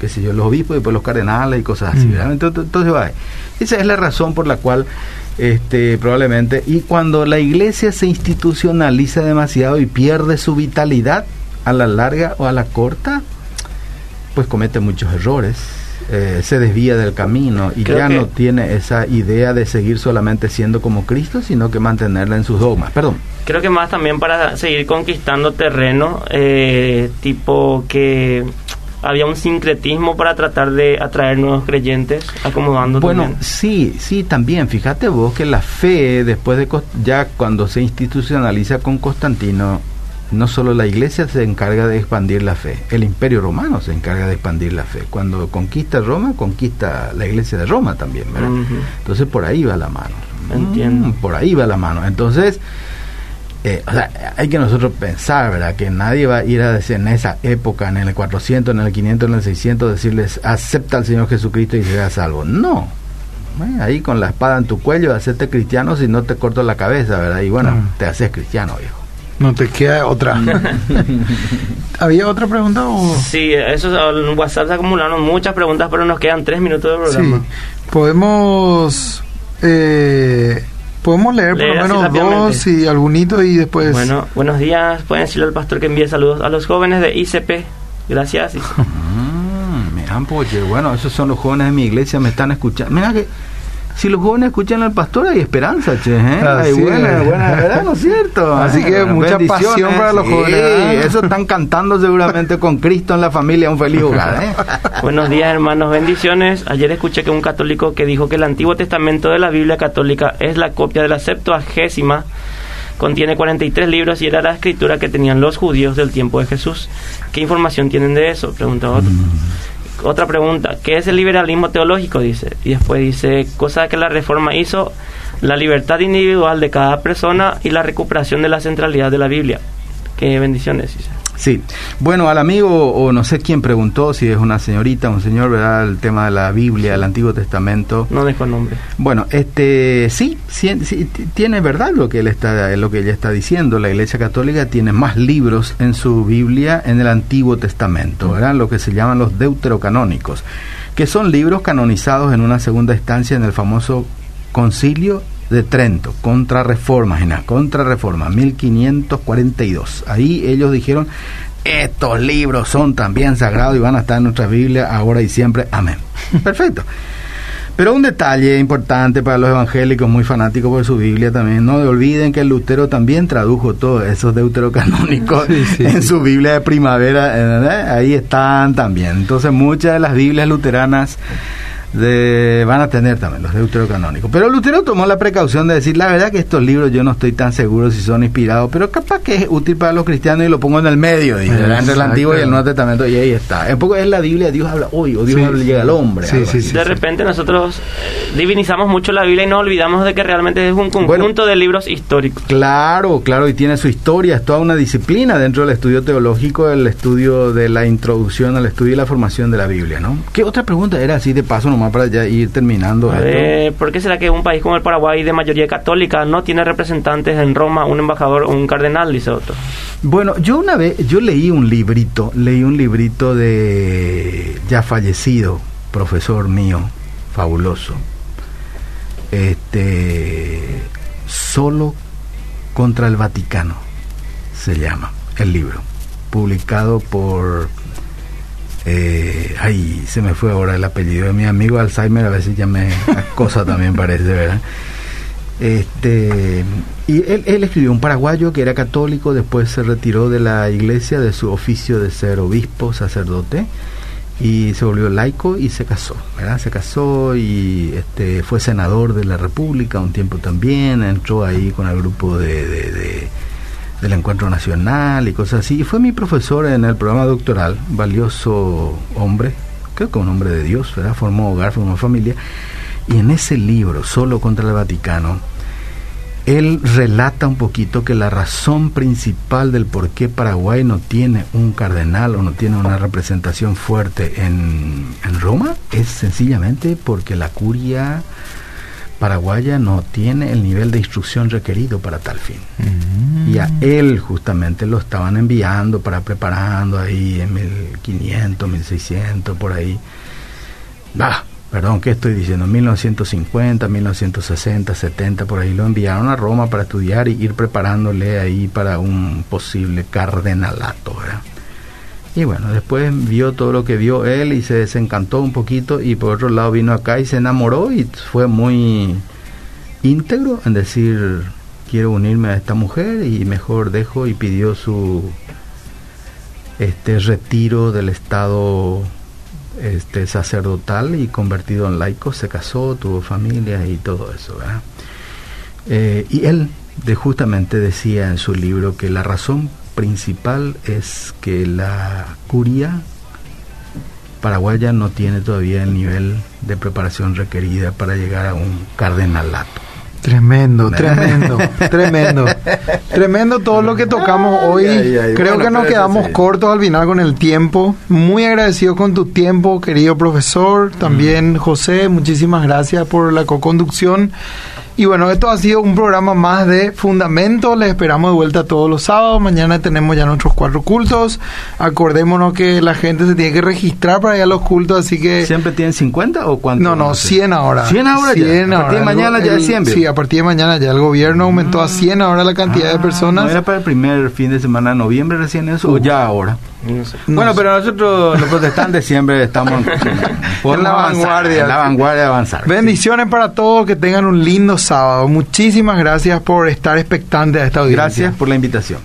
que sé yo, los obispos y después los cardenales y cosas así. Mm. Entonces, va. Esa es la razón por la cual este, probablemente, y cuando la iglesia se institucionaliza demasiado y pierde su vitalidad a la larga o a la corta, pues comete muchos errores. Eh, se desvía del camino y ya no tiene esa idea de seguir solamente siendo como Cristo, sino que mantenerla en sus dogmas. Perdón. Creo que más también para seguir conquistando terreno, eh, tipo que había un sincretismo para tratar de atraer nuevos creyentes, acomodando. Bueno, sí, sí, también. Fíjate vos que la fe, después de ya cuando se institucionaliza con Constantino, no solo la iglesia se encarga de expandir la fe, el imperio romano se encarga de expandir la fe. Cuando conquista Roma, conquista la iglesia de Roma también, ¿verdad? Entonces por ahí va la mano. Entiendo. Mm, por ahí va la mano. Entonces, eh, o sea, hay que nosotros pensar, ¿verdad? Que nadie va a ir a decir en esa época, en el 400, en el 500, en el 600, decirles, acepta al Señor Jesucristo y será salvo. No. ahí con la espada en tu cuello, hacerte cristiano si no te corto la cabeza, ¿verdad? Y bueno, mm. te haces cristiano, viejo. No te queda otra. ¿Había otra pregunta? O? Sí, eso en WhatsApp se acumularon muchas preguntas, pero nos quedan tres minutos de programa. Sí. Podemos. Eh, podemos leer, por lo menos dos y algunito y después. Bueno, buenos días. Pueden decirle al pastor que envíe saludos a los jóvenes de ICP. Gracias. Mm, mira, pues, bueno, esos son los jóvenes de mi iglesia, me están escuchando. Mira que si los jóvenes escuchan al pastor hay esperanza, che, ¿eh? hay buena, buena, ¿verdad? ¿No es cierto? Así que mucha pasión para los jóvenes. Eso están cantando seguramente con Cristo en la familia, un feliz hogar, ¿eh? Buenos días, hermanos, bendiciones. Ayer escuché que un católico que dijo que el Antiguo Testamento de la Biblia católica es la copia de la Septuagésima contiene 43 libros y era la escritura que tenían los judíos del tiempo de Jesús. ¿Qué información tienen de eso? Pregunta otro. Mm otra pregunta, ¿qué es el liberalismo teológico? Dice. Y después dice, cosa que la reforma hizo, la libertad individual de cada persona y la recuperación de la centralidad de la Biblia. Qué bendiciones, dice. Sí, bueno, al amigo, o no sé quién preguntó, si es una señorita, un señor, ¿verdad? El tema de la Biblia, el Antiguo Testamento. No dejo nombre. Bueno, este, sí, sí, tiene verdad lo que él está, lo que ella está diciendo. La Iglesia Católica tiene más libros en su Biblia en el Antiguo Testamento, ¿verdad? Lo que se llaman los deuterocanónicos, que son libros canonizados en una segunda instancia en el famoso concilio de Trento, contrarreforma, contrarreforma, 1542. Ahí ellos dijeron, estos libros son también sagrados y van a estar en nuestra Biblia ahora y siempre. Amén. Perfecto. Pero un detalle importante para los evangélicos muy fanáticos por su Biblia también, no olviden que Lutero también tradujo todos esos deuterocanónicos en su Biblia de primavera, ¿eh? ahí están también. Entonces muchas de las Biblias luteranas de, van a tener también los deuterocanónicos. Pero Lutero tomó la precaución de decir, la verdad que estos libros yo no estoy tan seguro si son inspirados, pero capaz que es útil para los cristianos y lo pongo en el medio, dice, entre el Antiguo y el Nuevo Testamento, y ahí está. Un poco es la Biblia, Dios habla hoy, o Dios llega al hombre. de repente nosotros eh, divinizamos mucho la Biblia y no olvidamos de que realmente es un conjunto de libros históricos. Claro, claro, y tiene su historia, es toda una disciplina dentro del estudio teológico, el estudio de la introducción al estudio y la formación de la Biblia, ¿no? ¿Qué otra pregunta era así de paso nomás? Nomás para ya ir terminando. Eh, ¿Por qué será que un país como el Paraguay de mayoría católica no tiene representantes en Roma, un embajador o un cardenal, dice otro? Bueno, yo una vez, yo leí un librito, leí un librito de ya fallecido, profesor mío, fabuloso. Este, solo contra el Vaticano se llama el libro, publicado por eh, ay, se me fue ahora el apellido de mi amigo Alzheimer, a veces ya me cosa también parece, ¿verdad? Este, y él, escribió un paraguayo que era católico, después se retiró de la iglesia, de su oficio de ser obispo, sacerdote, y se volvió laico y se casó, ¿verdad? Se casó y este, fue senador de la República un tiempo también, entró ahí con el grupo de del encuentro nacional y cosas así. Y fue mi profesor en el programa doctoral, valioso hombre, creo que un hombre de Dios, ¿verdad? Formó hogar, formó familia. Y en ese libro, Solo contra el Vaticano, él relata un poquito que la razón principal del por qué Paraguay no tiene un cardenal o no tiene una representación fuerte en, en Roma es sencillamente porque la curia paraguaya no tiene el nivel de instrucción requerido para tal fin. Mm. Y a él justamente lo estaban enviando para preparando ahí en 1500, 1600, por ahí. Bah, perdón, ¿qué estoy diciendo? 1950, 1960, 70, por ahí lo enviaron a Roma para estudiar y ir preparándole ahí para un posible cardenalato, ¿verdad? Y bueno, después vio todo lo que vio él y se desencantó un poquito y por otro lado vino acá y se enamoró y fue muy íntegro en decir quiero unirme a esta mujer y mejor dejo y pidió su este retiro del estado este sacerdotal y convertido en laico se casó tuvo familia y todo eso ¿verdad? Eh, y él de justamente decía en su libro que la razón principal es que la curia paraguaya no tiene todavía el nivel de preparación requerida para llegar a un cardenalato. Tremendo, tremendo, tremendo. Tremendo todo lo que tocamos hoy. Creo que nos quedamos cortos al final con el tiempo. Muy agradecido con tu tiempo, querido profesor. También, José, muchísimas gracias por la co-conducción. Y bueno, esto ha sido un programa más de Fundamento. Les esperamos de vuelta todos los sábados. Mañana tenemos ya nuestros cuatro cultos. Acordémonos que la gente se tiene que registrar para ir a los cultos, así que... ¿Siempre tienen 50 o cuánto? No, no, 100 ahora. 100 ahora 100 ya. A partir de mañana ya es 100. Sí, a partir de mañana ya el gobierno aumentó a 100 ahora la cantidad de Ah, personas. ¿No era para el primer fin de semana de noviembre recién eso o ya ahora? No sé. Bueno, pero nosotros los protestantes siempre estamos En la vanguardia. En la vanguardia de avanzar. Bendiciones para todos, que tengan un lindo sábado. Muchísimas gracias por estar expectantes a esta audiencia. Gracias por la invitación.